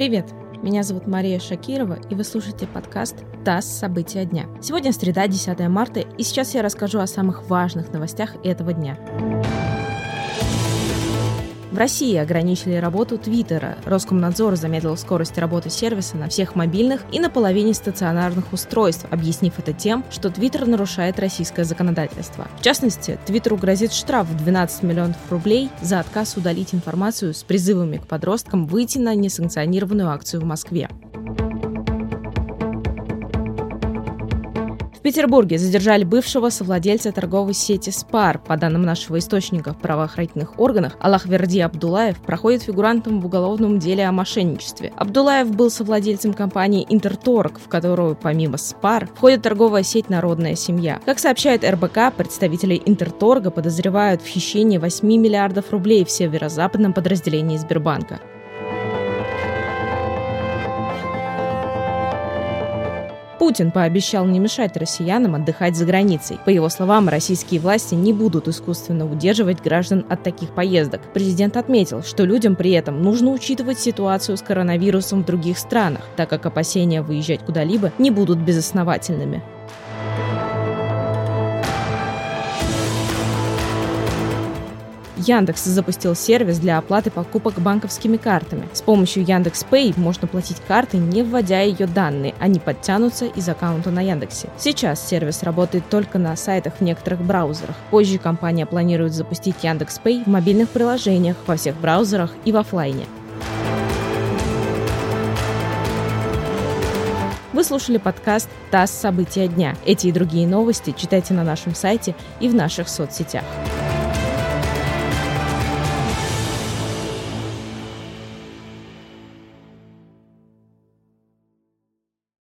Привет! Меня зовут Мария Шакирова, и вы слушаете подкаст «ТАСС. События дня». Сегодня среда, 10 марта, и сейчас я расскажу о самых важных новостях этого дня. В России ограничили работу Твиттера. Роскомнадзор замедлил скорость работы сервиса на всех мобильных и на половине стационарных устройств, объяснив это тем, что Твиттер нарушает российское законодательство. В частности, Твиттеру грозит штраф в 12 миллионов рублей за отказ удалить информацию с призывами к подросткам выйти на несанкционированную акцию в Москве. В Петербурге задержали бывшего совладельца торговой сети «Спар». По данным нашего источника в правоохранительных органах, Аллах Верди Абдулаев проходит фигурантом в уголовном деле о мошенничестве. Абдулаев был совладельцем компании «Интерторг», в которую, помимо «Спар», входит торговая сеть «Народная семья». Как сообщает РБК, представители «Интерторга» подозревают в хищении 8 миллиардов рублей в северо-западном подразделении Сбербанка. Путин пообещал не мешать россиянам отдыхать за границей. По его словам, российские власти не будут искусственно удерживать граждан от таких поездок. Президент отметил, что людям при этом нужно учитывать ситуацию с коронавирусом в других странах, так как опасения выезжать куда-либо не будут безосновательными. Яндекс запустил сервис для оплаты покупок банковскими картами. С помощью Яндекс Pay можно платить картой, не вводя ее данные, они подтянутся из аккаунта на Яндексе. Сейчас сервис работает только на сайтах в некоторых браузерах. Позже компания планирует запустить Яндекс Pay в мобильных приложениях во всех браузерах и в офлайне. Вы слушали подкаст «ТАСС. События дня». Эти и другие новости читайте на нашем сайте и в наших соцсетях.